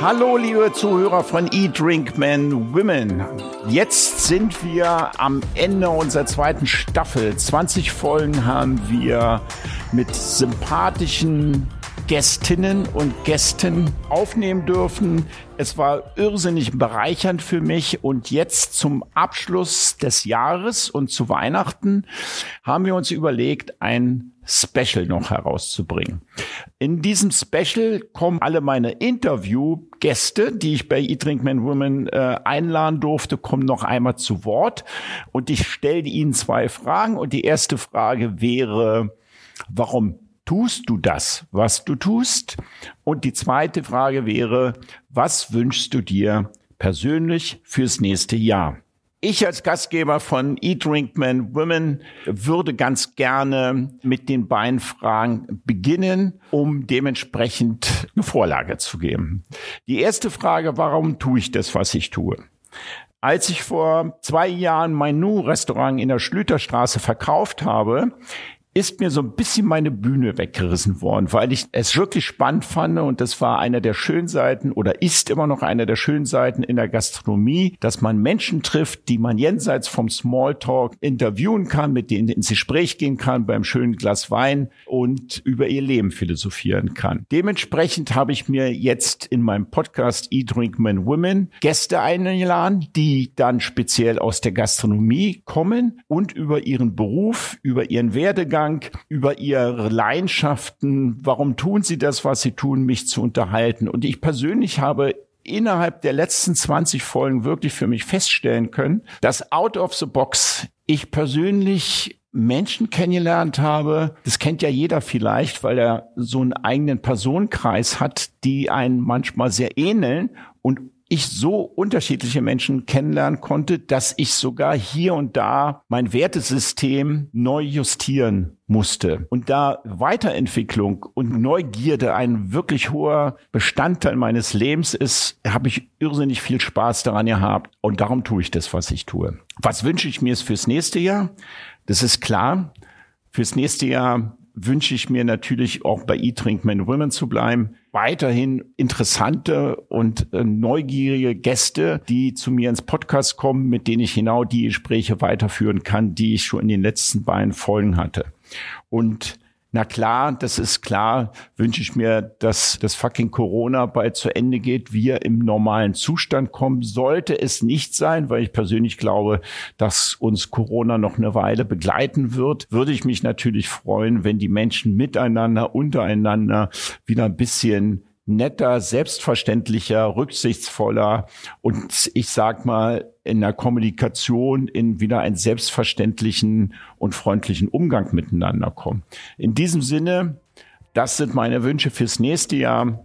Hallo, liebe Zuhörer von Eat, Women. Jetzt sind wir am Ende unserer zweiten Staffel. 20 Folgen haben wir mit sympathischen Gästinnen und Gästen aufnehmen dürfen. Es war irrsinnig bereichernd für mich und jetzt zum Abschluss des Jahres und zu Weihnachten haben wir uns überlegt, ein Special noch herauszubringen. In diesem Special kommen alle meine Interviewgäste, die ich bei Eat Drink Men Women äh, einladen durfte, kommen noch einmal zu Wort und ich stelle ihnen zwei Fragen und die erste Frage wäre, warum tust du das, was du tust? Und die zweite Frage wäre, was wünschst du dir persönlich fürs nächste Jahr? Ich als Gastgeber von Eat, Drink, Men, Women würde ganz gerne mit den beiden Fragen beginnen, um dementsprechend eine Vorlage zu geben. Die erste Frage, warum tue ich das, was ich tue? Als ich vor zwei Jahren mein Nu-Restaurant in der Schlüterstraße verkauft habe, ist mir so ein bisschen meine Bühne weggerissen worden, weil ich es wirklich spannend fand und das war einer der schönen Seiten oder ist immer noch einer der schönen Seiten in der Gastronomie, dass man Menschen trifft, die man jenseits vom Smalltalk interviewen kann, mit denen ins Gespräch gehen kann beim schönen Glas Wein und über ihr Leben philosophieren kann. Dementsprechend habe ich mir jetzt in meinem Podcast Eat, Drink, Men, Women Gäste eingeladen, die dann speziell aus der Gastronomie kommen und über ihren Beruf, über ihren Werdegang Werdegang, über ihre Leidenschaften, warum tun sie das, was sie tun, mich zu unterhalten. Und ich persönlich habe innerhalb der letzten 20 Folgen wirklich für mich feststellen können, dass out of the box ich persönlich Menschen kennengelernt habe, das kennt ja jeder vielleicht, weil er so einen eigenen Personenkreis hat, die einen manchmal sehr ähneln und ich so unterschiedliche Menschen kennenlernen konnte, dass ich sogar hier und da mein Wertesystem neu justieren musste. Und da Weiterentwicklung und Neugierde ein wirklich hoher Bestandteil meines Lebens ist, habe ich irrsinnig viel Spaß daran gehabt. Und darum tue ich das, was ich tue. Was wünsche ich mir fürs nächste Jahr? Das ist klar. Fürs nächste Jahr wünsche ich mir natürlich auch bei E-Trink Men Women zu bleiben. Weiterhin interessante und äh, neugierige Gäste, die zu mir ins Podcast kommen, mit denen ich genau die Gespräche weiterführen kann, die ich schon in den letzten beiden Folgen hatte. Und na klar, das ist klar, wünsche ich mir, dass das fucking Corona bald zu Ende geht, wir im normalen Zustand kommen. Sollte es nicht sein, weil ich persönlich glaube, dass uns Corona noch eine Weile begleiten wird, würde ich mich natürlich freuen, wenn die Menschen miteinander, untereinander wieder ein bisschen netter, selbstverständlicher, rücksichtsvoller und ich sag mal in der Kommunikation in wieder einen selbstverständlichen und freundlichen Umgang miteinander kommen. In diesem Sinne, das sind meine Wünsche fürs nächste Jahr.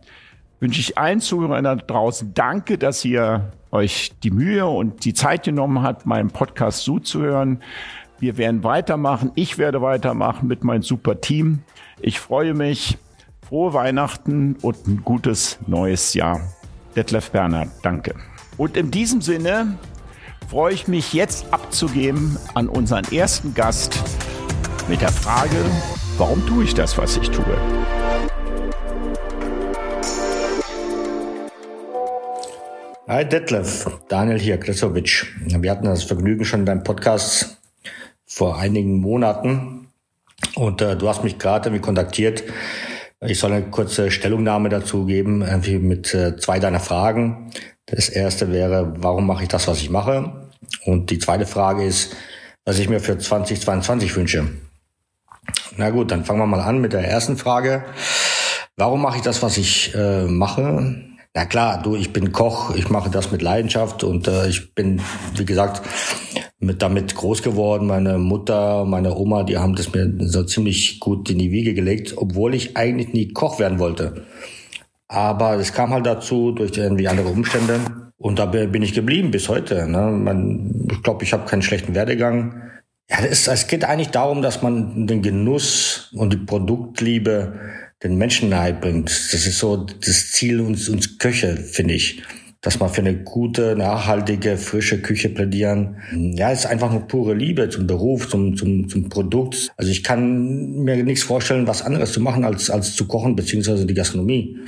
Wünsche ich allen Zuhörern da draußen Danke, dass ihr euch die Mühe und die Zeit genommen habt, meinem Podcast zuzuhören. Wir werden weitermachen. Ich werde weitermachen mit meinem super Team. Ich freue mich frohe Weihnachten und ein gutes neues Jahr. Detlef Bernhard, danke. Und in diesem Sinne freue ich mich jetzt abzugeben an unseren ersten Gast mit der Frage, warum tue ich das, was ich tue? Hi Detlef, Daniel hier, Kresovic. Wir hatten das Vergnügen schon in deinem Podcast vor einigen Monaten und äh, du hast mich gerade kontaktiert ich soll eine kurze Stellungnahme dazu geben, irgendwie mit äh, zwei deiner Fragen. Das erste wäre, warum mache ich das, was ich mache? Und die zweite Frage ist, was ich mir für 2022 wünsche. Na gut, dann fangen wir mal an mit der ersten Frage. Warum mache ich das, was ich äh, mache? Na klar, du, ich bin Koch, ich mache das mit Leidenschaft und äh, ich bin, wie gesagt, mit damit groß geworden. Meine Mutter, meine Oma, die haben das mir so ziemlich gut in die Wiege gelegt, obwohl ich eigentlich nie Koch werden wollte. Aber es kam halt dazu durch irgendwie andere Umstände. Und da bin ich geblieben bis heute. Ne? Man, ich glaube, ich habe keinen schlechten Werdegang. Ja, es, es geht eigentlich darum, dass man den Genuss und die Produktliebe den Menschen nahe bringt. Das ist so das Ziel uns, uns Köche, finde ich dass man für eine gute, nachhaltige, frische Küche plädieren. Ja, ist einfach nur pure Liebe zum Beruf, zum, zum, zum Produkt. Also ich kann mir nichts vorstellen, was anderes zu machen, als, als zu kochen, beziehungsweise die Gastronomie.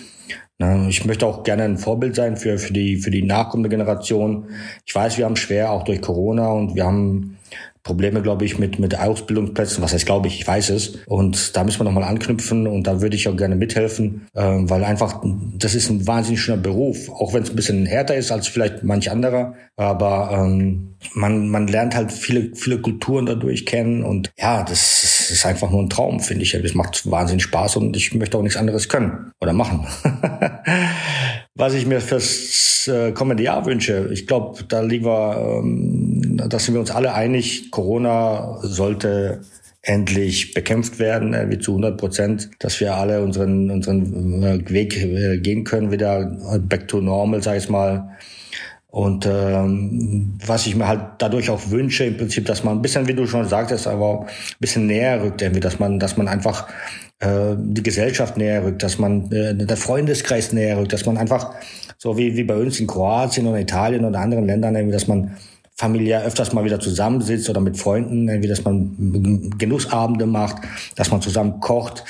Ich möchte auch gerne ein Vorbild sein für, für, die, für die nachkommende Generation. Ich weiß, wir haben schwer, auch durch Corona und wir haben Probleme, glaube ich, mit, mit Ausbildungsplätzen. Was heißt, glaube ich, ich weiß es. Und da müssen wir nochmal anknüpfen und da würde ich auch gerne mithelfen, äh, weil einfach, das ist ein wahnsinnig schöner Beruf, auch wenn es ein bisschen härter ist als vielleicht manch anderer. Aber ähm, man, man lernt halt viele, viele Kulturen dadurch kennen und ja, das ist einfach nur ein Traum, finde ich. Das macht wahnsinnig Spaß und ich möchte auch nichts anderes können oder machen. Was ich mir fürs äh, kommende Jahr wünsche, ich glaube, da liegen wir, ähm, da sind wir uns alle einig, Corona sollte endlich bekämpft werden, äh, wie zu 100 Prozent, dass wir alle unseren, unseren äh, Weg äh, gehen können, wieder back to normal, sag ich mal. Und ähm, was ich mir halt dadurch auch wünsche, im Prinzip, dass man ein bisschen, wie du schon sagtest, aber ein bisschen näher rückt, irgendwie, dass man, dass man einfach äh, die Gesellschaft näher rückt, dass man äh, der Freundeskreis näher rückt, dass man einfach so wie, wie bei uns in Kroatien oder Italien oder anderen Ländern, dass man familiär öfters mal wieder zusammensitzt oder mit Freunden, irgendwie, dass man Genussabende macht, dass man zusammen kocht.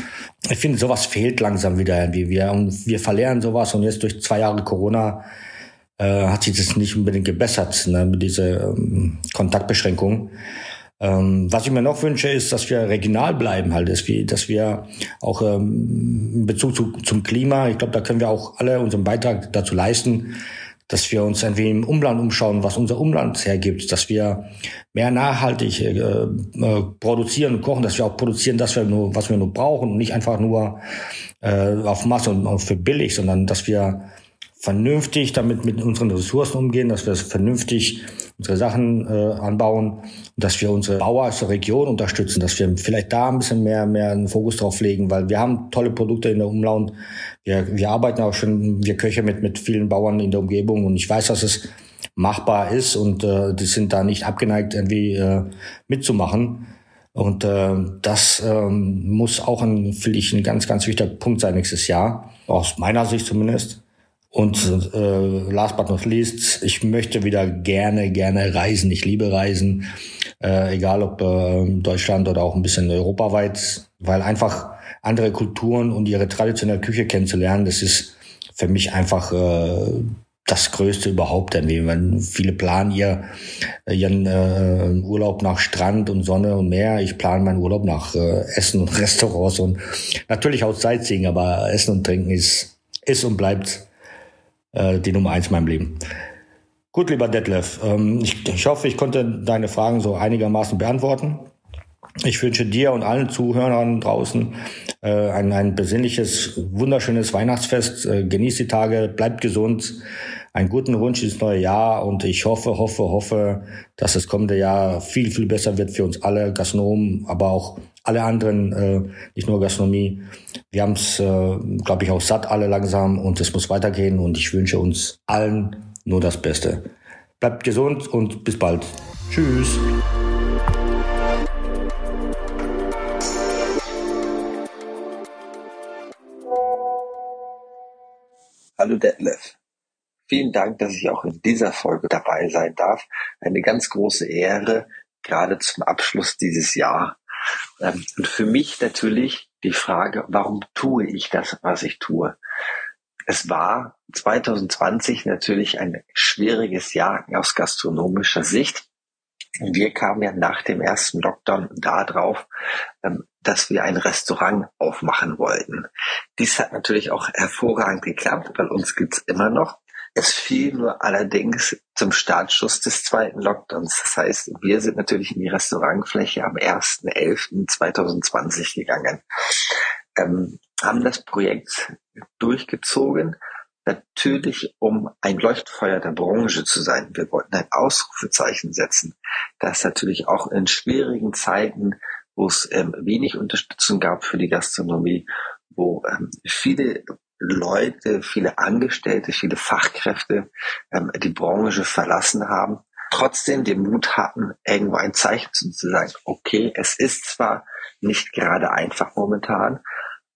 Ich finde, sowas fehlt langsam wieder irgendwie. Wir, und wir verlieren sowas und jetzt durch zwei Jahre Corona äh, hat sich das nicht unbedingt gebessert, ne, mit dieser ähm, Kontaktbeschränkung. Ähm, was ich mir noch wünsche, ist, dass wir regional bleiben, halt, dass wir, dass wir auch ähm, in Bezug zu, zum Klima, ich glaube, da können wir auch alle unseren Beitrag dazu leisten, dass wir uns irgendwie im Umland umschauen, was unser Umland hergibt, dass wir mehr nachhaltig äh, äh, produzieren und kochen, dass wir auch produzieren, das wir nur, was wir nur brauchen und nicht einfach nur äh, auf Masse und für billig, sondern dass wir vernünftig damit mit unseren Ressourcen umgehen, dass wir vernünftig unsere Sachen äh, anbauen, dass wir unsere Bauer aus der Region unterstützen, dass wir vielleicht da ein bisschen mehr mehr einen Fokus drauf legen, weil wir haben tolle Produkte in der Umlaut. Wir, wir arbeiten auch schon, wir Köche mit mit vielen Bauern in der Umgebung und ich weiß, dass es machbar ist und äh, die sind da nicht abgeneigt irgendwie äh, mitzumachen. Und äh, das ähm, muss auch ein, finde ich, ein ganz, ganz wichtiger Punkt sein nächstes Jahr, aus meiner Sicht zumindest. Und äh, last but not least, ich möchte wieder gerne, gerne reisen. Ich liebe Reisen, äh, egal ob äh, Deutschland oder auch ein bisschen europaweit, weil einfach andere Kulturen und ihre traditionelle Küche kennenzulernen, das ist für mich einfach äh, das Größte überhaupt. Denn wenn viele planen ihr, ihren äh, Urlaub nach Strand und Sonne und Meer. Ich plane meinen Urlaub nach äh, Essen und Restaurants und natürlich auch Sightseeing, aber Essen und Trinken ist, ist und bleibt äh, die Nummer eins in meinem Leben. Gut, lieber Detlef, ähm, ich, ich hoffe, ich konnte deine Fragen so einigermaßen beantworten. Ich wünsche dir und allen Zuhörern draußen äh, ein, ein besinnliches, wunderschönes Weihnachtsfest. Äh, genießt die Tage, bleibt gesund, einen guten Wunsch ins neue Jahr und ich hoffe, hoffe, hoffe, dass das kommende Jahr viel, viel besser wird für uns alle Gastronomen, aber auch alle anderen, äh, nicht nur Gastronomie. Wir haben es, äh, glaube ich, auch satt alle langsam und es muss weitergehen und ich wünsche uns allen nur das Beste. Bleibt gesund und bis bald. Tschüss. Hallo Detlef. Vielen Dank, dass ich auch in dieser Folge dabei sein darf. Eine ganz große Ehre, gerade zum Abschluss dieses Jahr. Ähm, und für mich natürlich die Frage, warum tue ich das, was ich tue? Es war 2020 natürlich ein schwieriges Jahr aus gastronomischer Sicht. Wir kamen ja nach dem ersten Lockdown darauf, ähm, dass wir ein Restaurant aufmachen wollten. Dies hat natürlich auch hervorragend geklappt, weil uns gibt's immer noch. Es fiel nur allerdings zum Startschuss des zweiten Lockdowns. Das heißt, wir sind natürlich in die Restaurantfläche am 1.11.2020 gegangen, ähm, haben das Projekt durchgezogen, natürlich um ein Leuchtfeuer der Branche zu sein. Wir wollten ein Ausrufezeichen setzen, das natürlich auch in schwierigen Zeiten, wo es ähm, wenig Unterstützung gab für die Gastronomie, wo ähm, viele Leute, viele Angestellte, viele Fachkräfte ähm, die Branche verlassen haben, trotzdem den Mut hatten, irgendwo ein Zeichen zu sagen, okay, es ist zwar nicht gerade einfach momentan,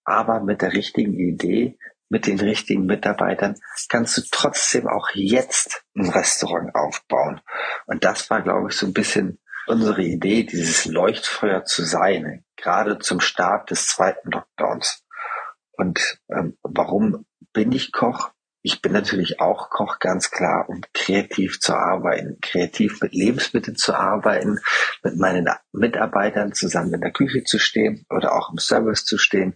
aber mit der richtigen Idee, mit den richtigen Mitarbeitern kannst du trotzdem auch jetzt ein Restaurant aufbauen. Und das war, glaube ich, so ein bisschen unsere Idee, dieses Leuchtfeuer zu sein, gerade zum Start des zweiten Lockdowns. Und ähm, warum bin ich Koch. Ich bin natürlich auch Koch, ganz klar, um kreativ zu arbeiten, kreativ mit Lebensmitteln zu arbeiten, mit meinen Mitarbeitern zusammen in der Küche zu stehen oder auch im Service zu stehen,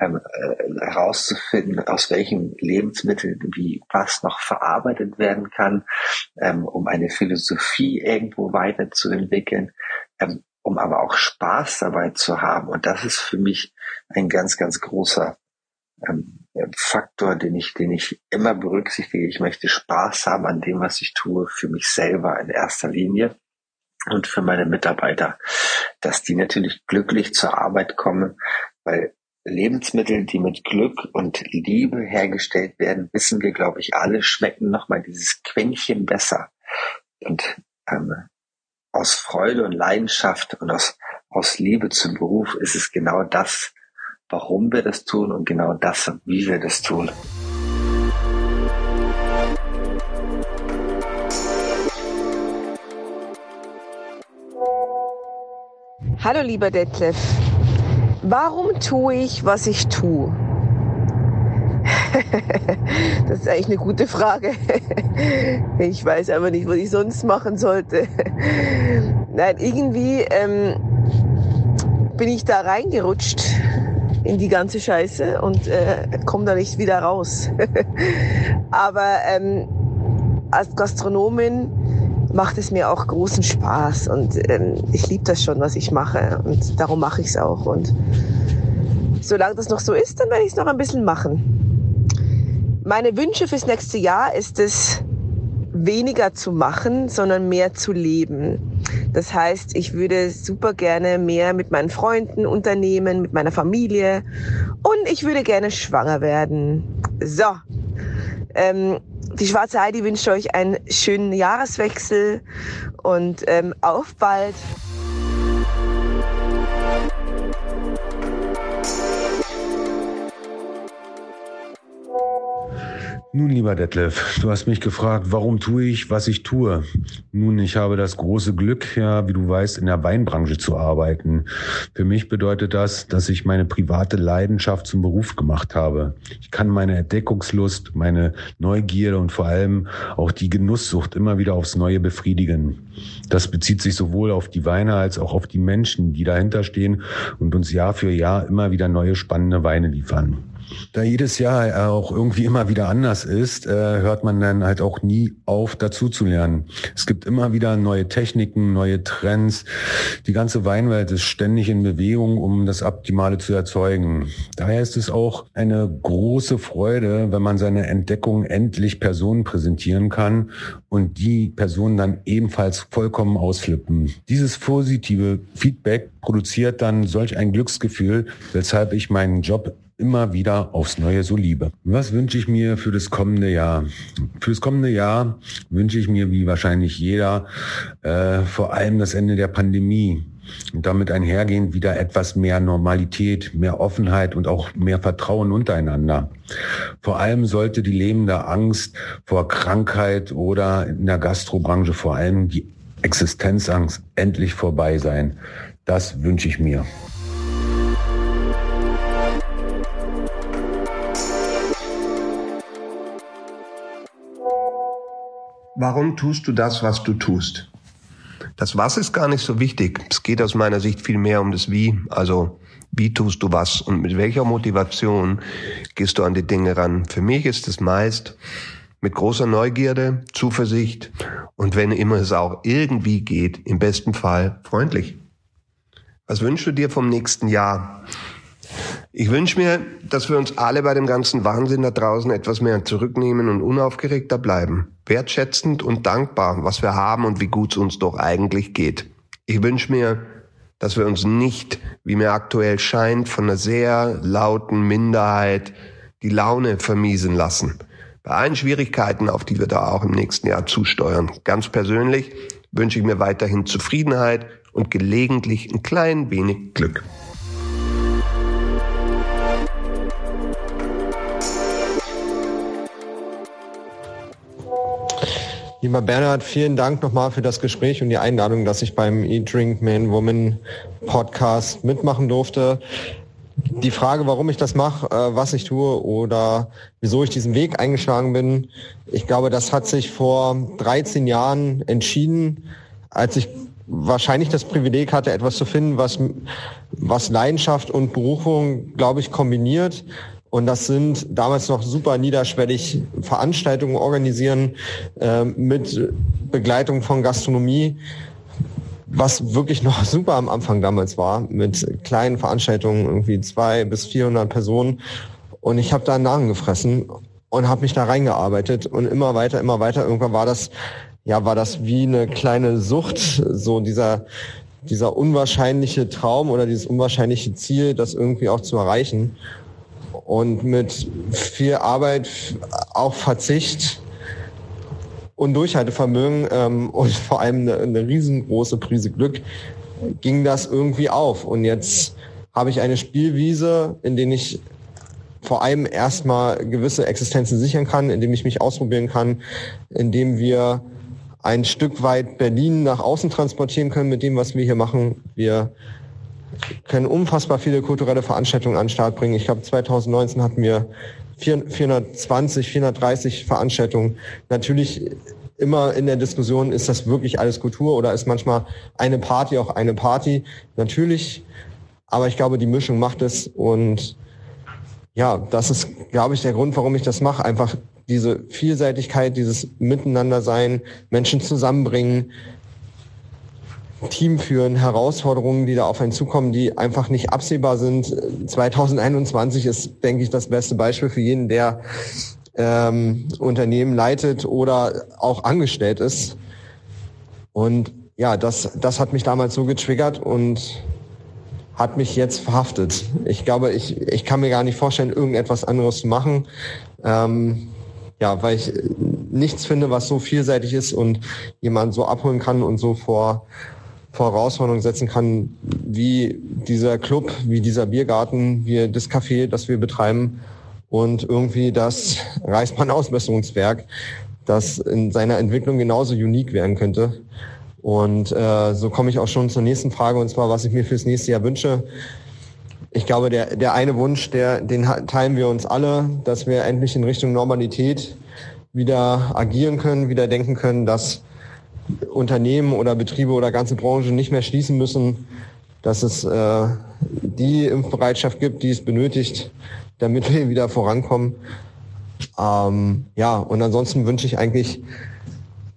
ähm, äh, herauszufinden, aus welchen Lebensmitteln wie was noch verarbeitet werden kann, ähm, um eine Philosophie irgendwo weiterzuentwickeln, ähm, um aber auch Spaß dabei zu haben. Und das ist für mich ein ganz, ganz großer ähm, Faktor, den ich, den ich immer berücksichtige. Ich möchte Spaß haben an dem, was ich tue, für mich selber in erster Linie und für meine Mitarbeiter, dass die natürlich glücklich zur Arbeit kommen, weil Lebensmittel, die mit Glück und Liebe hergestellt werden, wissen wir, glaube ich, alle, schmecken nochmal dieses Quäntchen besser. Und ähm, aus Freude und Leidenschaft und aus, aus Liebe zum Beruf ist es genau das, warum wir das tun und genau das, wie wir das tun. Hallo lieber Detlef, warum tue ich, was ich tue? das ist eigentlich eine gute Frage. ich weiß aber nicht, was ich sonst machen sollte. Nein, irgendwie ähm, bin ich da reingerutscht in die ganze Scheiße und äh, komme da nicht wieder raus. Aber ähm, als Gastronomin macht es mir auch großen Spaß und ähm, ich liebe das schon, was ich mache und darum mache ich es auch. Und solange das noch so ist, dann werde ich es noch ein bisschen machen. Meine Wünsche fürs nächste Jahr ist es, weniger zu machen, sondern mehr zu leben. Das heißt, ich würde super gerne mehr mit meinen Freunden unternehmen, mit meiner Familie und ich würde gerne schwanger werden. So. Ähm, die Schwarze Heidi wünscht euch einen schönen Jahreswechsel und ähm, auf bald. Nun, lieber Detlef, du hast mich gefragt, warum tue ich, was ich tue? Nun, ich habe das große Glück, ja, wie du weißt, in der Weinbranche zu arbeiten. Für mich bedeutet das, dass ich meine private Leidenschaft zum Beruf gemacht habe. Ich kann meine Entdeckungslust, meine Neugierde und vor allem auch die Genusssucht immer wieder aufs Neue befriedigen. Das bezieht sich sowohl auf die Weine als auch auf die Menschen, die dahinter stehen und uns Jahr für Jahr immer wieder neue spannende Weine liefern. Da jedes Jahr auch irgendwie immer wieder anders ist, äh, hört man dann halt auch nie auf, dazu zu lernen. Es gibt immer wieder neue Techniken, neue Trends. Die ganze Weinwelt ist ständig in Bewegung, um das Optimale zu erzeugen. Daher ist es auch eine große Freude, wenn man seine Entdeckung endlich Personen präsentieren kann und die Personen dann ebenfalls vollkommen ausflippen. Dieses positive Feedback produziert dann solch ein Glücksgefühl, weshalb ich meinen Job immer wieder aufs Neue so liebe. Was wünsche ich mir für das kommende Jahr? Für das kommende Jahr wünsche ich mir, wie wahrscheinlich jeder, äh, vor allem das Ende der Pandemie. Und damit einhergehend wieder etwas mehr Normalität, mehr Offenheit und auch mehr Vertrauen untereinander. Vor allem sollte die lebende Angst vor Krankheit oder in der Gastrobranche vor allem die Existenzangst endlich vorbei sein. Das wünsche ich mir. Warum tust du das, was du tust? Das Was ist gar nicht so wichtig. Es geht aus meiner Sicht viel mehr um das Wie. Also, wie tust du was und mit welcher Motivation gehst du an die Dinge ran? Für mich ist es meist mit großer Neugierde, Zuversicht und wenn immer es auch irgendwie geht, im besten Fall freundlich. Was wünschst du dir vom nächsten Jahr? Ich wünsche mir, dass wir uns alle bei dem ganzen Wahnsinn da draußen etwas mehr zurücknehmen und unaufgeregter bleiben. Wertschätzend und dankbar, was wir haben und wie gut es uns doch eigentlich geht. Ich wünsche mir, dass wir uns nicht, wie mir aktuell scheint, von einer sehr lauten Minderheit die Laune vermiesen lassen. Bei allen Schwierigkeiten, auf die wir da auch im nächsten Jahr zusteuern. Ganz persönlich wünsche ich mir weiterhin Zufriedenheit und gelegentlich ein klein wenig Glück. Lieber Bernhard, vielen Dank nochmal für das Gespräch und die Einladung, dass ich beim Eat Drink Man Woman Podcast mitmachen durfte. die Frage, warum ich das mache, äh, was ich tue oder wieso ich diesen Weg eingeschlagen bin, ich glaube, das hat sich vor 13 Jahren entschieden, als ich wahrscheinlich das Privileg hatte, etwas zu finden, was, was Leidenschaft und Berufung, glaube ich, kombiniert. Und das sind damals noch super niederschwellig Veranstaltungen organisieren äh, mit Begleitung von Gastronomie, was wirklich noch super am Anfang damals war, mit kleinen Veranstaltungen, irgendwie zwei bis 400 Personen. Und ich habe da einen Namen gefressen und habe mich da reingearbeitet und immer weiter, immer weiter. Irgendwann war das, ja, war das wie eine kleine Sucht, so dieser, dieser unwahrscheinliche Traum oder dieses unwahrscheinliche Ziel, das irgendwie auch zu erreichen. Und mit viel Arbeit, auch Verzicht, und Durchhaltevermögen ähm, und vor allem eine, eine riesengroße Prise Glück ging das irgendwie auf. Und jetzt habe ich eine Spielwiese, in der ich vor allem erstmal gewisse Existenzen sichern kann, indem ich mich ausprobieren kann, indem wir ein Stück weit Berlin nach außen transportieren können mit dem, was wir hier machen. Wir können unfassbar viele kulturelle Veranstaltungen an den Start bringen. Ich glaube, 2019 hatten wir 420, 430 Veranstaltungen. Natürlich immer in der Diskussion, ist das wirklich alles Kultur oder ist manchmal eine Party auch eine Party? Natürlich, aber ich glaube, die Mischung macht es und ja, das ist, glaube ich, der Grund, warum ich das mache. Einfach diese Vielseitigkeit, dieses Miteinandersein, Menschen zusammenbringen, Team führen, Herausforderungen, die da auf einen zukommen, die einfach nicht absehbar sind. 2021 ist, denke ich, das beste Beispiel für jeden, der ähm, Unternehmen leitet oder auch angestellt ist. Und ja, das, das hat mich damals so getriggert und hat mich jetzt verhaftet. Ich glaube, ich, ich kann mir gar nicht vorstellen, irgendetwas anderes zu machen. Ähm, ja, weil ich nichts finde, was so vielseitig ist und jemand so abholen kann und so vor vor Herausforderungen setzen kann, wie dieser Club, wie dieser Biergarten, wie das Café, das wir betreiben und irgendwie das Reichsbahn-Ausbesserungswerk, das in seiner Entwicklung genauso unique werden könnte. Und äh, so komme ich auch schon zur nächsten Frage, und zwar, was ich mir fürs nächste Jahr wünsche. Ich glaube, der, der eine Wunsch, der, den teilen wir uns alle, dass wir endlich in Richtung Normalität wieder agieren können, wieder denken können, dass Unternehmen oder Betriebe oder ganze Branchen nicht mehr schließen müssen, dass es äh, die Impfbereitschaft gibt, die es benötigt, damit wir wieder vorankommen. Ähm, ja, und ansonsten wünsche ich eigentlich,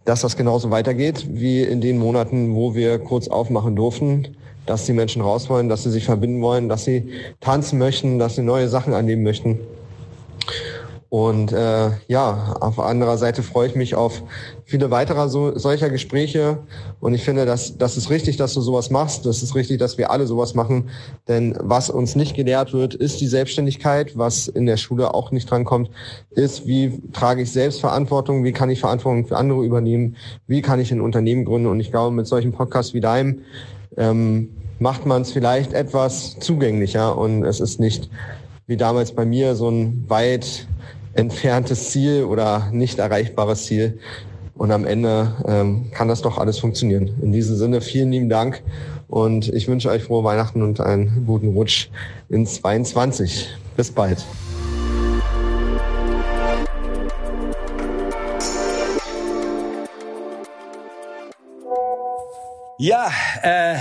dass das genauso weitergeht wie in den Monaten, wo wir kurz aufmachen durften, dass die Menschen raus wollen, dass sie sich verbinden wollen, dass sie tanzen möchten, dass sie neue Sachen annehmen möchten. Und äh, ja, auf anderer Seite freue ich mich auf viele weitere so, solcher Gespräche. Und ich finde, dass das ist richtig, dass du sowas machst. Das ist richtig, dass wir alle sowas machen. Denn was uns nicht gelehrt wird, ist die Selbstständigkeit. Was in der Schule auch nicht drankommt, ist, wie trage ich Selbstverantwortung? Wie kann ich Verantwortung für andere übernehmen? Wie kann ich ein Unternehmen gründen? Und ich glaube, mit solchen Podcasts wie deinem ähm, macht man es vielleicht etwas zugänglicher. Und es ist nicht wie damals bei mir so ein weit entferntes Ziel oder nicht erreichbares Ziel. Und am Ende ähm, kann das doch alles funktionieren. In diesem Sinne vielen lieben Dank und ich wünsche euch frohe Weihnachten und einen guten Rutsch in 22. Bis bald. Ja, äh,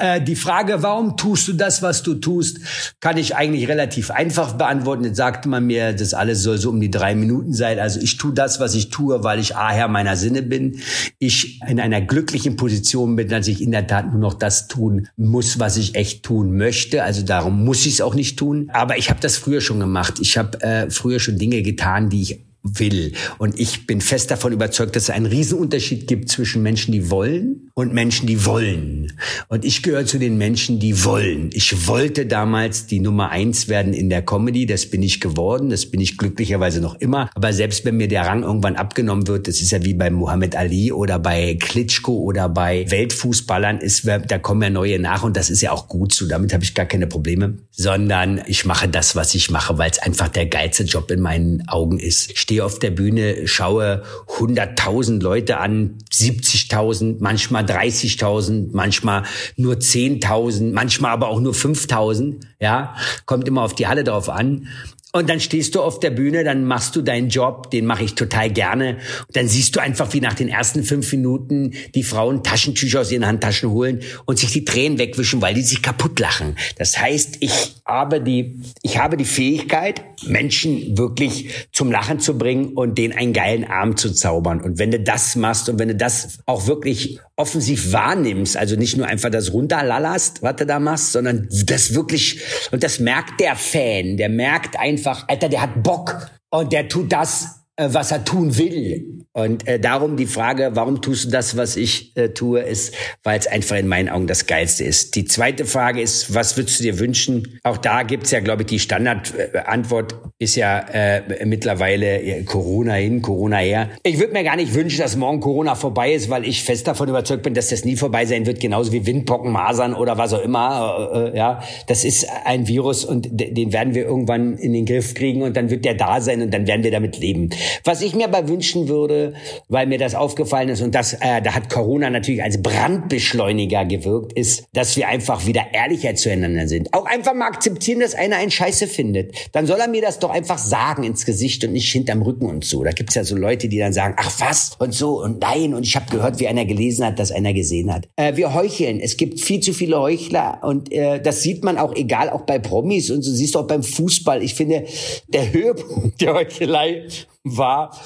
äh, die Frage, warum tust du das, was du tust, kann ich eigentlich relativ einfach beantworten. Jetzt sagte man mir, das alles soll so um die drei Minuten sein. Also ich tue das, was ich tue, weil ich A, Herr meiner Sinne bin. Ich in einer glücklichen Position bin, dass ich in der Tat nur noch das tun muss, was ich echt tun möchte. Also darum muss ich es auch nicht tun. Aber ich habe das früher schon gemacht. Ich habe äh, früher schon Dinge getan, die ich will. Und ich bin fest davon überzeugt, dass es einen Riesenunterschied gibt zwischen Menschen, die wollen und Menschen, die wollen. Und ich gehöre zu den Menschen, die wollen. Ich wollte damals die Nummer eins werden in der Comedy. Das bin ich geworden. Das bin ich glücklicherweise noch immer. Aber selbst wenn mir der Rang irgendwann abgenommen wird, das ist ja wie bei Muhammad Ali oder bei Klitschko oder bei Weltfußballern, ist, da kommen ja neue nach und das ist ja auch gut so. Damit habe ich gar keine Probleme. Sondern ich mache das, was ich mache, weil es einfach der geilste Job in meinen Augen ist. Stehe stehe auf der Bühne, schaue 100.000 Leute an, 70.000, manchmal 30.000, manchmal nur 10.000, manchmal aber auch nur 5.000. Ja, kommt immer auf die Halle drauf an. Und dann stehst du auf der Bühne, dann machst du deinen Job, den mache ich total gerne. Und dann siehst du einfach, wie nach den ersten fünf Minuten die Frauen Taschentücher aus ihren Handtaschen holen und sich die Tränen wegwischen, weil die sich kaputt lachen. Das heißt, ich habe die, ich habe die Fähigkeit, Menschen wirklich zum Lachen zu bringen und denen einen geilen Arm zu zaubern. Und wenn du das machst und wenn du das auch wirklich offensiv wahrnimmst, also nicht nur einfach das runterlallerst, was du da machst, sondern das wirklich, und das merkt der Fan, der merkt einfach, Alter, der hat Bock und der tut das, was er tun will. Und äh, darum die Frage, warum tust du das, was ich äh, tue, ist, weil es einfach in meinen Augen das Geilste ist. Die zweite Frage ist, was würdest du dir wünschen? Auch da gibt's ja, glaube ich, die Standardantwort ist ja äh, mittlerweile Corona hin, Corona her. Ich würde mir gar nicht wünschen, dass morgen Corona vorbei ist, weil ich fest davon überzeugt bin, dass das nie vorbei sein wird, genauso wie Windpocken, Masern oder was auch immer. Äh, äh, ja, das ist ein Virus und den werden wir irgendwann in den Griff kriegen und dann wird der da sein und dann werden wir damit leben. Was ich mir aber wünschen würde, weil mir das aufgefallen ist und das, äh, da hat Corona natürlich als Brandbeschleuniger gewirkt, ist, dass wir einfach wieder ehrlicher zueinander sind. Auch einfach mal akzeptieren, dass einer einen Scheiße findet. Dann soll er mir das doch einfach sagen ins Gesicht und nicht hinterm Rücken und so. Da gibt's ja so Leute, die dann sagen, ach was und so und nein und ich habe gehört, wie einer gelesen hat, dass einer gesehen hat. Äh, wir heucheln. Es gibt viel zu viele Heuchler und äh, das sieht man auch, egal auch bei Promis und so siehst du auch beim Fußball. Ich finde, der Höhepunkt der Heuchelei war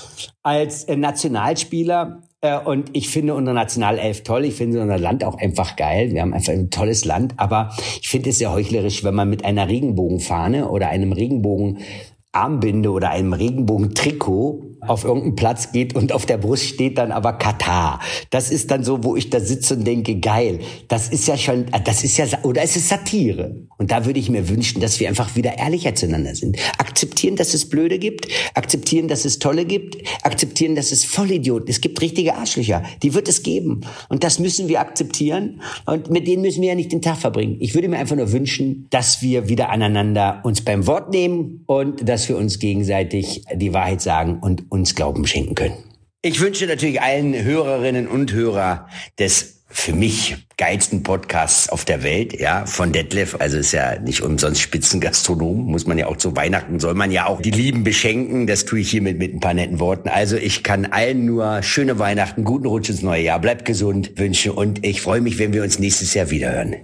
als äh, Nationalspieler äh, und ich finde unsere Nationalelf toll. Ich finde unser Land auch einfach geil. Wir haben einfach ein tolles Land. Aber ich finde es sehr heuchlerisch, wenn man mit einer Regenbogenfahne oder einem Regenbogenarmbinde oder einem Regenbogentrikot auf irgendeinen Platz geht und auf der Brust steht dann aber Katar. Das ist dann so, wo ich da sitze und denke, geil, das ist ja schon, das ist ja, oder es ist Satire. Und da würde ich mir wünschen, dass wir einfach wieder ehrlicher zueinander sind. Akzeptieren, dass es Blöde gibt, akzeptieren, dass es Tolle gibt, akzeptieren, dass es Vollidioten, es gibt richtige Arschlöcher, die wird es geben. Und das müssen wir akzeptieren und mit denen müssen wir ja nicht den Tag verbringen. Ich würde mir einfach nur wünschen, dass wir wieder aneinander uns beim Wort nehmen und dass wir uns gegenseitig die Wahrheit sagen und uns Glauben schenken können. Ich wünsche natürlich allen Hörerinnen und Hörer des für mich geilsten Podcasts auf der Welt, ja, von Detlef. Also ist ja nicht umsonst Spitzengastronom, muss man ja auch zu Weihnachten, soll man ja auch die Lieben beschenken. Das tue ich hiermit mit ein paar netten Worten. Also ich kann allen nur schöne Weihnachten, guten Rutsch ins neue Jahr, bleibt gesund, wünsche und ich freue mich, wenn wir uns nächstes Jahr wiederhören.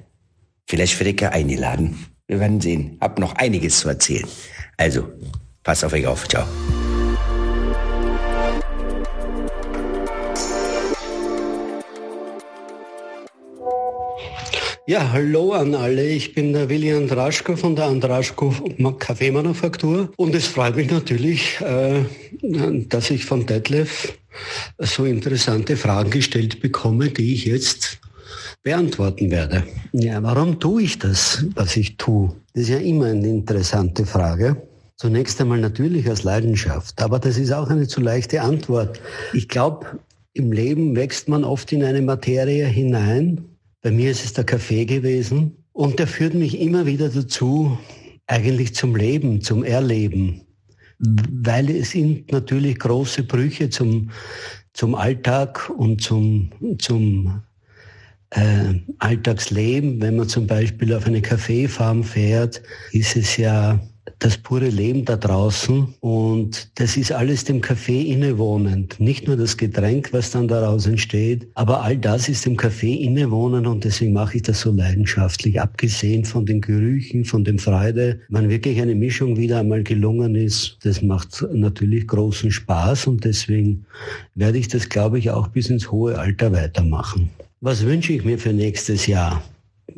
Vielleicht werde ich ja eingeladen. Wir werden sehen. Hab noch einiges zu erzählen. Also, passt auf euch auf. Ciao. Ja, hallo an alle. Ich bin der Willi Andraschko von der Andraschko Kaffeemanufaktur und es freut mich natürlich, äh, dass ich von Detlef so interessante Fragen gestellt bekomme, die ich jetzt beantworten werde. Ja, warum tue ich das, was ich tue? Das ist ja immer eine interessante Frage. Zunächst einmal natürlich aus Leidenschaft, aber das ist auch eine zu leichte Antwort. Ich glaube, im Leben wächst man oft in eine Materie hinein, bei mir ist es der Kaffee gewesen und der führt mich immer wieder dazu, eigentlich zum Leben, zum Erleben, weil es sind natürlich große Brüche zum, zum Alltag und zum, zum äh, Alltagsleben. Wenn man zum Beispiel auf eine Kaffeefarm fährt, ist es ja das pure Leben da draußen und das ist alles dem Kaffee innewohnend. Nicht nur das Getränk, was dann daraus entsteht, aber all das ist dem Kaffee innewohnend und deswegen mache ich das so leidenschaftlich. Abgesehen von den Gerüchen, von dem Freude, wenn wirklich eine Mischung wieder einmal gelungen ist, das macht natürlich großen Spaß und deswegen werde ich das, glaube ich, auch bis ins hohe Alter weitermachen. Was wünsche ich mir für nächstes Jahr?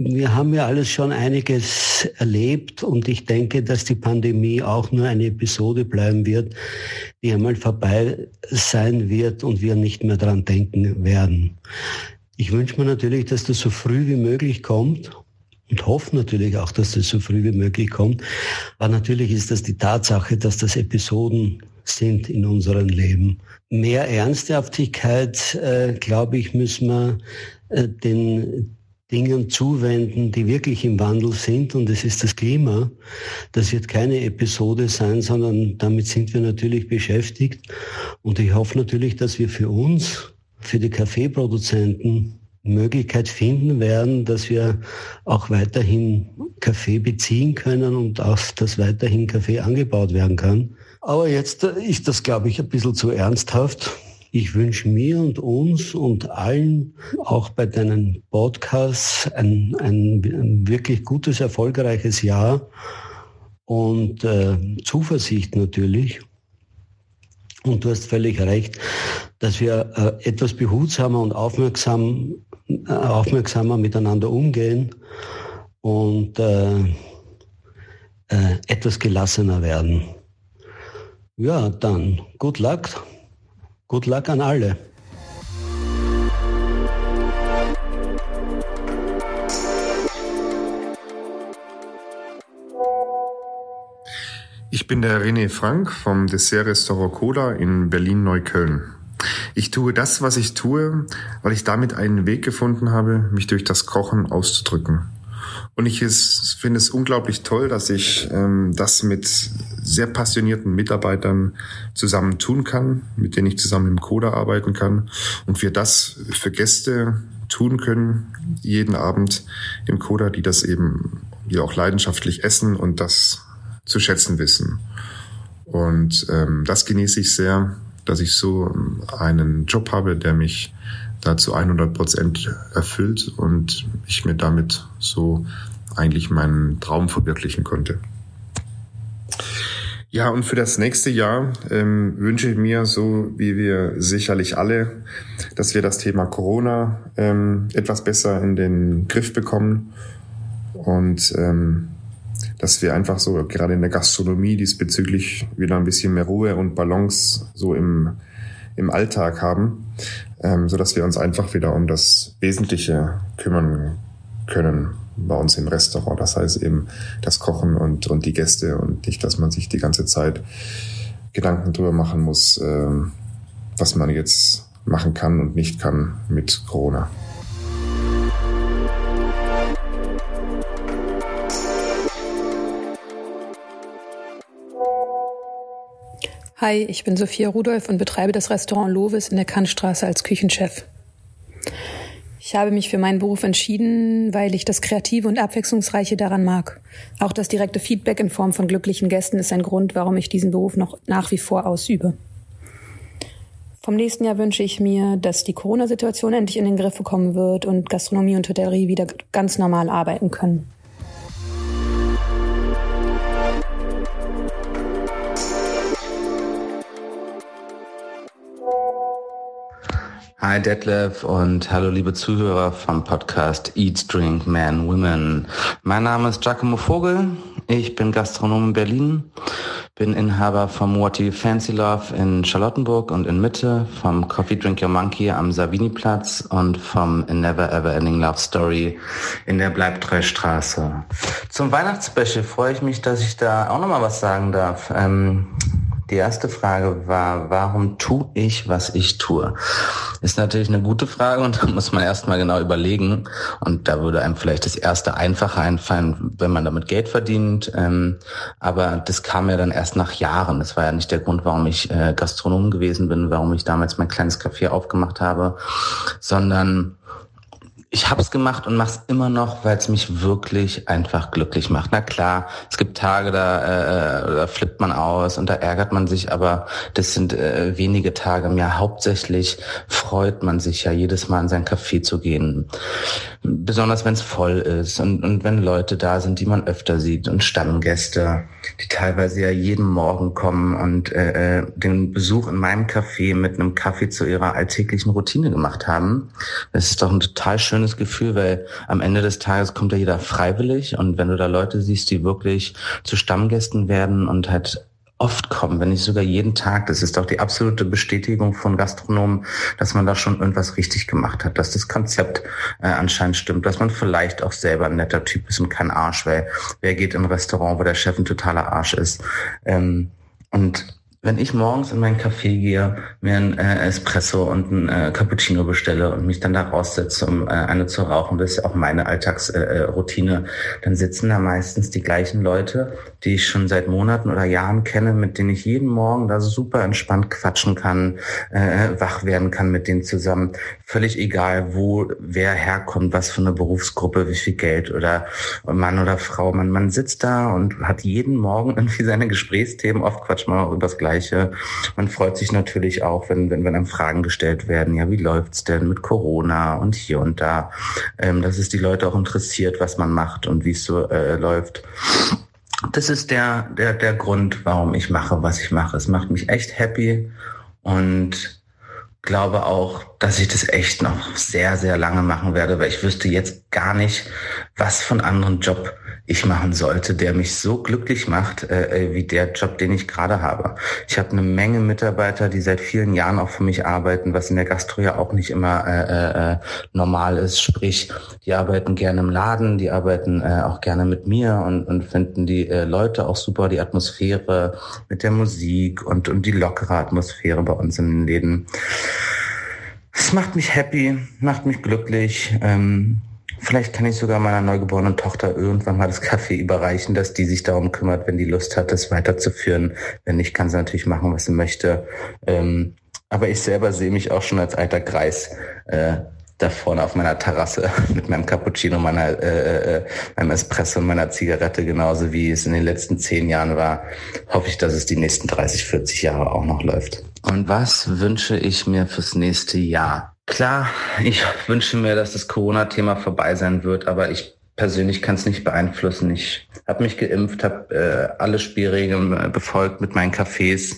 Wir haben ja alles schon einiges erlebt und ich denke, dass die Pandemie auch nur eine Episode bleiben wird, die einmal vorbei sein wird und wir nicht mehr dran denken werden. Ich wünsche mir natürlich, dass das so früh wie möglich kommt und hoffe natürlich auch, dass das so früh wie möglich kommt. Aber natürlich ist das die Tatsache, dass das Episoden sind in unserem Leben. Mehr Ernsthaftigkeit, äh, glaube ich, müssen wir äh, den Dingen zuwenden, die wirklich im Wandel sind. Und es ist das Klima. Das wird keine Episode sein, sondern damit sind wir natürlich beschäftigt. Und ich hoffe natürlich, dass wir für uns, für die Kaffeeproduzenten, Möglichkeit finden werden, dass wir auch weiterhin Kaffee beziehen können und auch, dass weiterhin Kaffee angebaut werden kann. Aber jetzt ist das, glaube ich, ein bisschen zu ernsthaft. Ich wünsche mir und uns und allen, auch bei deinen Podcasts, ein, ein, ein wirklich gutes, erfolgreiches Jahr und äh, Zuversicht natürlich. Und du hast völlig recht, dass wir äh, etwas behutsamer und aufmerksam, äh, aufmerksamer miteinander umgehen und äh, äh, etwas gelassener werden. Ja, dann good luck. Good luck an alle. Ich bin der René Frank vom Dessert-Restaurant Cola in Berlin-Neukölln. Ich tue das, was ich tue, weil ich damit einen Weg gefunden habe, mich durch das Kochen auszudrücken. Und ich finde es unglaublich toll, dass ich ähm, das mit sehr passionierten Mitarbeitern zusammen tun kann, mit denen ich zusammen im Coda arbeiten kann und wir das für Gäste tun können, jeden Abend im Coda, die das eben, die auch leidenschaftlich essen und das zu schätzen wissen. Und ähm, das genieße ich sehr, dass ich so einen Job habe, der mich da zu 100 Prozent erfüllt und ich mir damit so eigentlich meinen Traum verwirklichen konnte. Ja, und für das nächste Jahr ähm, wünsche ich mir, so wie wir sicherlich alle, dass wir das Thema Corona ähm, etwas besser in den Griff bekommen und ähm, dass wir einfach so gerade in der Gastronomie diesbezüglich wieder ein bisschen mehr Ruhe und Balance so im, im Alltag haben, ähm, so dass wir uns einfach wieder um das Wesentliche kümmern können bei uns im Restaurant. Das heißt eben das Kochen und, und die Gäste und nicht, dass man sich die ganze Zeit Gedanken drüber machen muss, äh, was man jetzt machen kann und nicht kann mit Corona. Hi, ich bin Sophia Rudolph und betreibe das Restaurant Lovis in der Kantstraße als Küchenchef. Ich habe mich für meinen Beruf entschieden, weil ich das Kreative und Abwechslungsreiche daran mag. Auch das direkte Feedback in Form von glücklichen Gästen ist ein Grund, warum ich diesen Beruf noch nach wie vor ausübe. Vom nächsten Jahr wünsche ich mir, dass die Corona-Situation endlich in den Griff bekommen wird und Gastronomie und Hotellerie wieder ganz normal arbeiten können. Hi Detlef und hallo liebe Zuhörer vom Podcast Eat, Drink, Man, Women. Mein Name ist Giacomo Vogel. Ich bin Gastronom in Berlin, bin Inhaber vom What You Fancy Love in Charlottenburg und in Mitte, vom Coffee Drink Your Monkey am Savini-Platz und vom Never Ever Ending Love Story in der Bleibtreustraße. Zum Weihnachtsspecial freue ich mich, dass ich da auch nochmal was sagen darf. Ähm, die erste Frage war, warum tue ich, was ich tue? Ist natürlich eine gute Frage und da muss man erstmal genau überlegen. Und da würde einem vielleicht das erste einfache einfallen, wenn man damit Geld verdient. Ähm, aber das kam ja dann erst nach Jahren. Das war ja nicht der Grund, warum ich äh, Gastronom gewesen bin, warum ich damals mein kleines Café aufgemacht habe, sondern ich habe es gemacht und mache es immer noch, weil es mich wirklich einfach glücklich macht. Na klar, es gibt Tage, da, äh, da flippt man aus und da ärgert man sich, aber das sind äh, wenige Tage mehr. Hauptsächlich freut man sich ja jedes Mal in sein Café zu gehen. Besonders wenn es voll ist und, und wenn Leute da sind, die man öfter sieht und Stammgäste, die teilweise ja jeden Morgen kommen und äh, äh den Besuch in meinem Café mit einem Kaffee zu ihrer alltäglichen Routine gemacht haben. Das ist doch ein total schön schönes Gefühl, weil am Ende des Tages kommt ja jeder freiwillig und wenn du da Leute siehst, die wirklich zu Stammgästen werden und halt oft kommen, wenn nicht sogar jeden Tag. Das ist doch die absolute Bestätigung von Gastronomen, dass man da schon irgendwas richtig gemacht hat, dass das Konzept äh, anscheinend stimmt, dass man vielleicht auch selber ein netter Typ ist und kein Arsch, weil wer geht in ein Restaurant, wo der Chef ein totaler Arsch ist? Ähm, und wenn ich morgens in meinen Café gehe, mir ein äh, Espresso und ein äh, Cappuccino bestelle und mich dann da raussetze, um äh, eine zu rauchen, das ist auch meine Alltagsroutine, äh, dann sitzen da meistens die gleichen Leute, die ich schon seit Monaten oder Jahren kenne, mit denen ich jeden Morgen da super entspannt quatschen kann, äh, wach werden kann mit denen zusammen. Völlig egal, wo wer herkommt, was für eine Berufsgruppe, wie viel Geld oder Mann oder Frau. Man, man sitzt da und hat jeden Morgen irgendwie seine Gesprächsthemen. Oft quatscht man auch übers Gleiche. Man freut sich natürlich auch, wenn, wenn, wenn einem Fragen gestellt werden. Ja, wie läuft's denn mit Corona und hier und da? Ähm, dass es die Leute auch interessiert, was man macht und wie es so äh, läuft. Das ist der, der, der Grund, warum ich mache, was ich mache. Es macht mich echt happy und glaube auch, dass ich das echt noch sehr, sehr lange machen werde, weil ich wüsste jetzt gar nicht, was von anderen Job ich machen sollte, der mich so glücklich macht, äh, äh, wie der Job, den ich gerade habe. Ich habe eine Menge Mitarbeiter, die seit vielen Jahren auch für mich arbeiten, was in der Gastro ja auch nicht immer äh, äh, äh, normal ist. Sprich, die arbeiten gerne im Laden, die arbeiten äh, auch gerne mit mir und, und finden die äh, Leute auch super, die Atmosphäre mit der Musik und, und die lockere Atmosphäre bei uns in den Läden. Es macht mich happy, macht mich glücklich. Ähm, Vielleicht kann ich sogar meiner neugeborenen Tochter irgendwann mal das Kaffee überreichen, dass die sich darum kümmert, wenn die Lust hat, das weiterzuführen. Wenn nicht, kann sie natürlich machen, was sie möchte. Ähm, aber ich selber sehe mich auch schon als alter Greis äh, da vorne auf meiner Terrasse mit meinem Cappuccino, meiner, äh, äh, meinem Espresso und meiner Zigarette, genauso wie es in den letzten zehn Jahren war, hoffe ich, dass es die nächsten 30, 40 Jahre auch noch läuft. Und was wünsche ich mir fürs nächste Jahr? Klar, ich wünsche mir, dass das Corona-Thema vorbei sein wird, aber ich persönlich kann es nicht beeinflussen. Ich habe mich geimpft, habe äh, alle Spielregeln äh, befolgt mit meinen Cafés.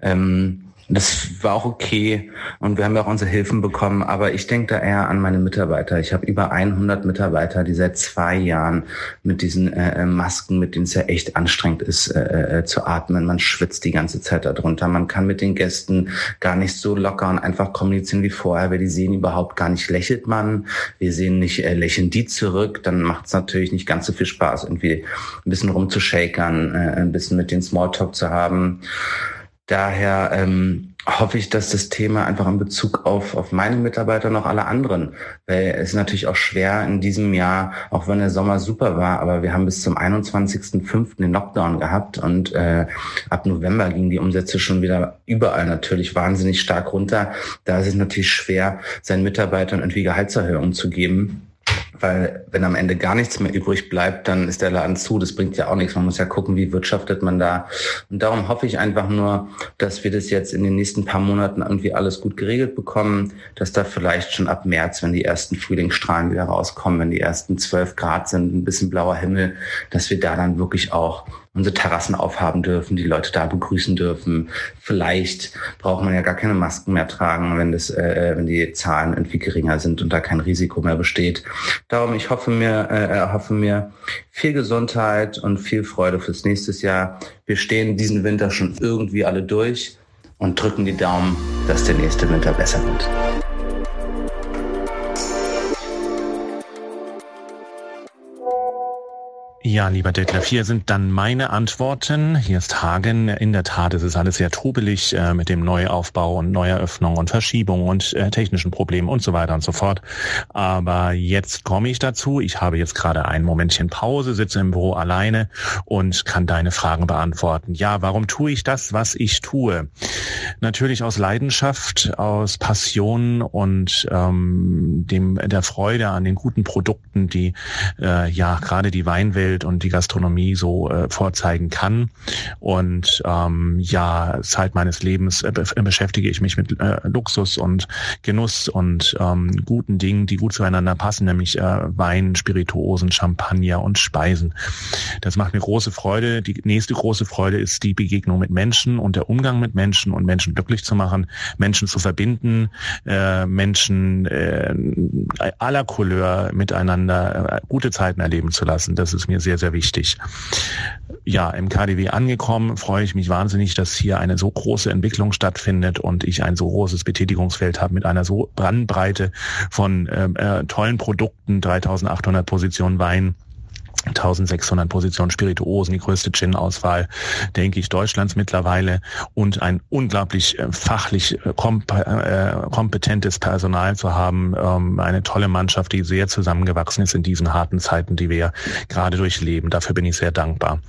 Ähm, das war auch okay und wir haben ja auch unsere Hilfen bekommen, aber ich denke da eher an meine Mitarbeiter. Ich habe über 100 Mitarbeiter, die seit zwei Jahren mit diesen äh, äh, Masken, mit denen es ja echt anstrengend ist äh, äh, zu atmen. Man schwitzt die ganze Zeit darunter. Man kann mit den Gästen gar nicht so locker und einfach kommunizieren wie vorher, weil die sehen überhaupt gar nicht, lächelt man. Wir sehen nicht, äh, lächeln die zurück. Dann macht es natürlich nicht ganz so viel Spaß, irgendwie ein bisschen rumzushakern, äh, ein bisschen mit den Smalltalk zu haben. Daher ähm, hoffe ich, dass das Thema einfach in Bezug auf, auf meine Mitarbeiter und auch alle anderen, weil es natürlich auch schwer in diesem Jahr, auch wenn der Sommer super war, aber wir haben bis zum 21.05. den Lockdown gehabt und äh, ab November gingen die Umsätze schon wieder überall natürlich wahnsinnig stark runter. Da ist es natürlich schwer, seinen Mitarbeitern irgendwie Gehaltserhöhungen zu geben weil wenn am Ende gar nichts mehr übrig bleibt, dann ist der Laden zu. Das bringt ja auch nichts. Man muss ja gucken, wie wirtschaftet man da. Und darum hoffe ich einfach nur, dass wir das jetzt in den nächsten paar Monaten irgendwie alles gut geregelt bekommen, dass da vielleicht schon ab März, wenn die ersten Frühlingsstrahlen wieder rauskommen, wenn die ersten zwölf Grad sind, ein bisschen blauer Himmel, dass wir da dann wirklich auch unsere Terrassen aufhaben dürfen, die Leute da begrüßen dürfen. Vielleicht braucht man ja gar keine Masken mehr tragen, wenn das, äh, wenn die Zahlen irgendwie geringer sind und da kein Risiko mehr besteht. Darum, ich hoffe mir, äh, hoffe mir viel Gesundheit und viel Freude fürs nächste Jahr. Wir stehen diesen Winter schon irgendwie alle durch und drücken die Daumen, dass der nächste Winter besser wird. Ja, lieber Detlef, hier sind dann meine Antworten. Hier ist Hagen. In der Tat ist es alles sehr trubelig äh, mit dem Neuaufbau und Neueröffnung und Verschiebung und äh, technischen Problemen und so weiter und so fort. Aber jetzt komme ich dazu. Ich habe jetzt gerade ein Momentchen Pause, sitze im Büro alleine und kann deine Fragen beantworten. Ja, warum tue ich das, was ich tue? Natürlich aus Leidenschaft, aus Passion und ähm, dem der Freude an den guten Produkten, die äh, ja gerade die Weinwelt Welt und die Gastronomie so äh, vorzeigen kann. Und ähm, ja, Zeit meines Lebens äh, beschäftige ich mich mit äh, Luxus und Genuss und ähm, guten Dingen, die gut zueinander passen, nämlich äh, Wein, Spirituosen, Champagner und Speisen. Das macht mir große Freude. Die nächste große Freude ist die Begegnung mit Menschen und der Umgang mit Menschen und Menschen glücklich zu machen, Menschen zu verbinden, äh, Menschen äh, aller Couleur miteinander äh, gute Zeiten erleben zu lassen. Das ist mir sehr, sehr wichtig. Ja, im KDW angekommen, freue ich mich wahnsinnig, dass hier eine so große Entwicklung stattfindet und ich ein so großes Betätigungsfeld habe mit einer so Brandbreite von ähm, äh, tollen Produkten, 3800 Positionen Wein 1600 Positionen Spirituosen, die größte Gin-Auswahl, denke ich, Deutschlands mittlerweile und ein unglaublich äh, fachlich äh, komp äh, kompetentes Personal zu haben, ähm, eine tolle Mannschaft, die sehr zusammengewachsen ist in diesen harten Zeiten, die wir gerade durchleben. Dafür bin ich sehr dankbar.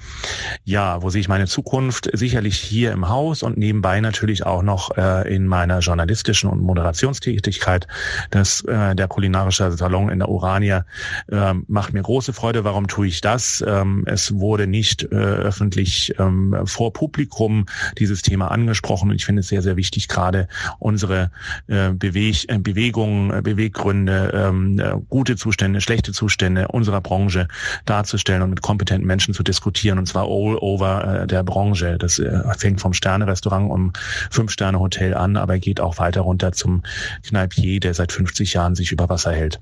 Ja, wo sehe ich meine Zukunft? Sicherlich hier im Haus und nebenbei natürlich auch noch äh, in meiner journalistischen und Moderationstätigkeit. Das, äh, der kulinarische Salon in der Urania äh, macht mir große Freude. Warum tue ich das. Ähm, es wurde nicht äh, öffentlich ähm, vor Publikum dieses Thema angesprochen und ich finde es sehr, sehr wichtig, gerade unsere äh, Beweg äh, Bewegungen, äh, Beweggründe, ähm, äh, gute Zustände, schlechte Zustände unserer Branche darzustellen und mit kompetenten Menschen zu diskutieren und zwar all over äh, der Branche. Das äh, fängt vom Sterne-Restaurant um Fünf-Sterne-Hotel an, aber geht auch weiter runter zum Kneipier, der seit 50 Jahren sich über Wasser hält.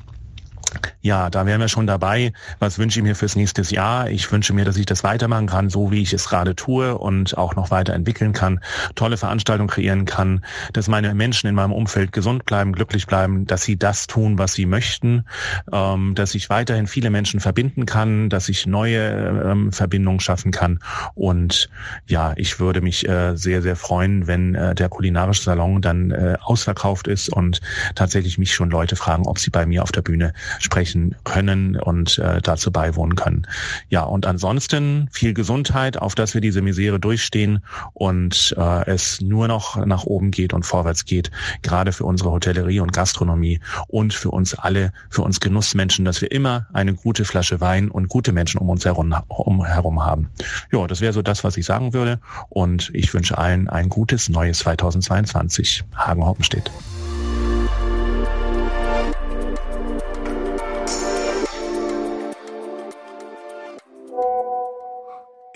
Ja, da wären wir schon dabei. Was wünsche ich mir fürs nächste Jahr? Ich wünsche mir, dass ich das weitermachen kann, so wie ich es gerade tue und auch noch weiterentwickeln kann, tolle Veranstaltungen kreieren kann, dass meine Menschen in meinem Umfeld gesund bleiben, glücklich bleiben, dass sie das tun, was sie möchten, ähm, dass ich weiterhin viele Menschen verbinden kann, dass ich neue ähm, Verbindungen schaffen kann. Und ja, ich würde mich äh, sehr, sehr freuen, wenn äh, der kulinarische Salon dann äh, ausverkauft ist und tatsächlich mich schon Leute fragen, ob sie bei mir auf der Bühne sprechen können und äh, dazu beiwohnen können. Ja, und ansonsten viel Gesundheit, auf dass wir diese Misere durchstehen und äh, es nur noch nach oben geht und vorwärts geht, gerade für unsere Hotellerie und Gastronomie und für uns alle, für uns Genussmenschen, dass wir immer eine gute Flasche Wein und gute Menschen um uns herum, um, herum haben. Ja, das wäre so das, was ich sagen würde und ich wünsche allen ein gutes neues 2022. Hagen Hoppenstedt.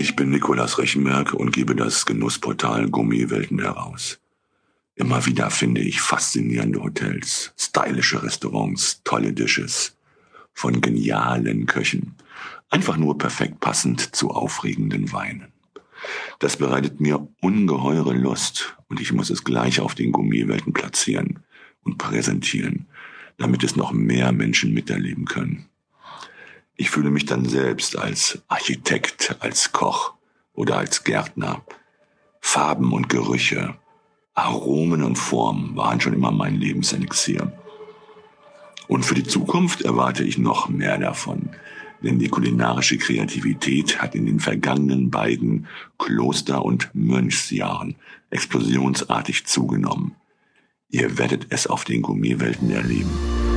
Ich bin Nikolas Rechenberg und gebe das Genussportal Gummiwelten heraus. Immer wieder finde ich faszinierende Hotels, stylische Restaurants, tolle Dishes von genialen Köchen. Einfach nur perfekt passend zu aufregenden Weinen. Das bereitet mir ungeheure Lust und ich muss es gleich auf den Gummiwelten platzieren und präsentieren, damit es noch mehr Menschen miterleben können. Ich fühle mich dann selbst als Architekt, als Koch oder als Gärtner. Farben und Gerüche, Aromen und Formen waren schon immer mein Lebenselixier. Und für die Zukunft erwarte ich noch mehr davon, denn die kulinarische Kreativität hat in den vergangenen beiden Kloster- und Mönchsjahren explosionsartig zugenommen. Ihr werdet es auf den Gummierwelten erleben.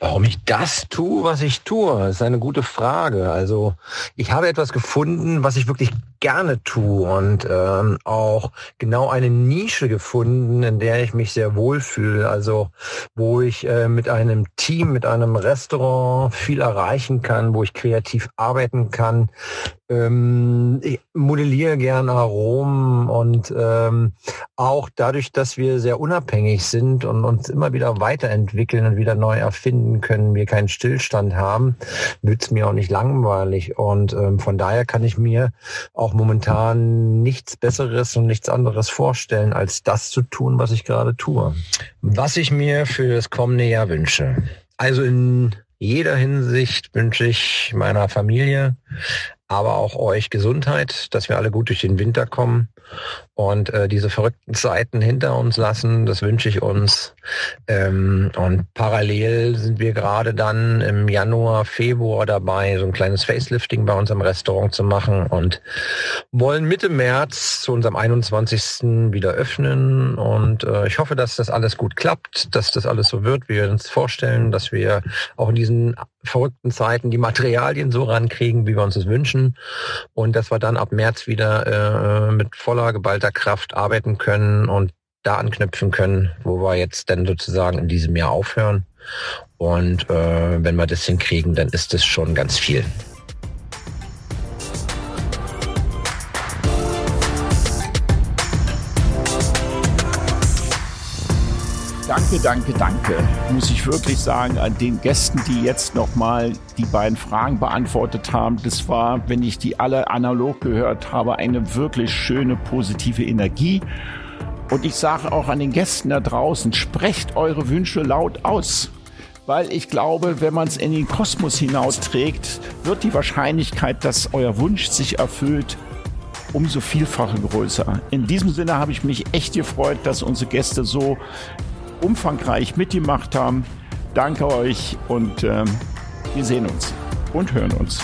Warum ich das tue, was ich tue, ist eine gute Frage. Also ich habe etwas gefunden, was ich wirklich gerne tue und ähm, auch genau eine Nische gefunden, in der ich mich sehr wohlfühle. Also wo ich äh, mit einem Team, mit einem Restaurant viel erreichen kann, wo ich kreativ arbeiten kann, ähm, ich modelliere gerne Aromen und ähm, auch dadurch, dass wir sehr unabhängig sind und uns immer wieder weiterentwickeln und wieder neu erfinden können, wir keinen Stillstand haben, wird's mir auch nicht langweilig. Und ähm, von daher kann ich mir auch momentan nichts Besseres und nichts anderes vorstellen, als das zu tun, was ich gerade tue. Was ich mir für das kommende Jahr wünsche. Also in jeder Hinsicht wünsche ich meiner Familie aber auch euch Gesundheit, dass wir alle gut durch den Winter kommen und äh, diese verrückten Zeiten hinter uns lassen. Das wünsche ich uns. Ähm, und parallel sind wir gerade dann im Januar, Februar dabei, so ein kleines Facelifting bei unserem Restaurant zu machen und wollen Mitte März zu unserem 21. wieder öffnen. Und äh, ich hoffe, dass das alles gut klappt, dass das alles so wird, wie wir uns vorstellen, dass wir auch in diesen verrückten Zeiten die Materialien so rankriegen, wie wir uns das wünschen. Und dass wir dann ab März wieder äh, mit voller geballter Kraft arbeiten können und da anknüpfen können, wo wir jetzt dann sozusagen in diesem Jahr aufhören. Und äh, wenn wir das hinkriegen, dann ist das schon ganz viel. Danke, danke, danke, muss ich wirklich sagen, an den Gästen, die jetzt nochmal die beiden Fragen beantwortet haben. Das war, wenn ich die alle analog gehört habe, eine wirklich schöne, positive Energie. Und ich sage auch an den Gästen da draußen, sprecht eure Wünsche laut aus. Weil ich glaube, wenn man es in den Kosmos hinausträgt, wird die Wahrscheinlichkeit, dass euer Wunsch sich erfüllt, umso vielfacher größer. In diesem Sinne habe ich mich echt gefreut, dass unsere Gäste so umfangreich mitgemacht haben. Danke euch und ähm, wir sehen uns und hören uns.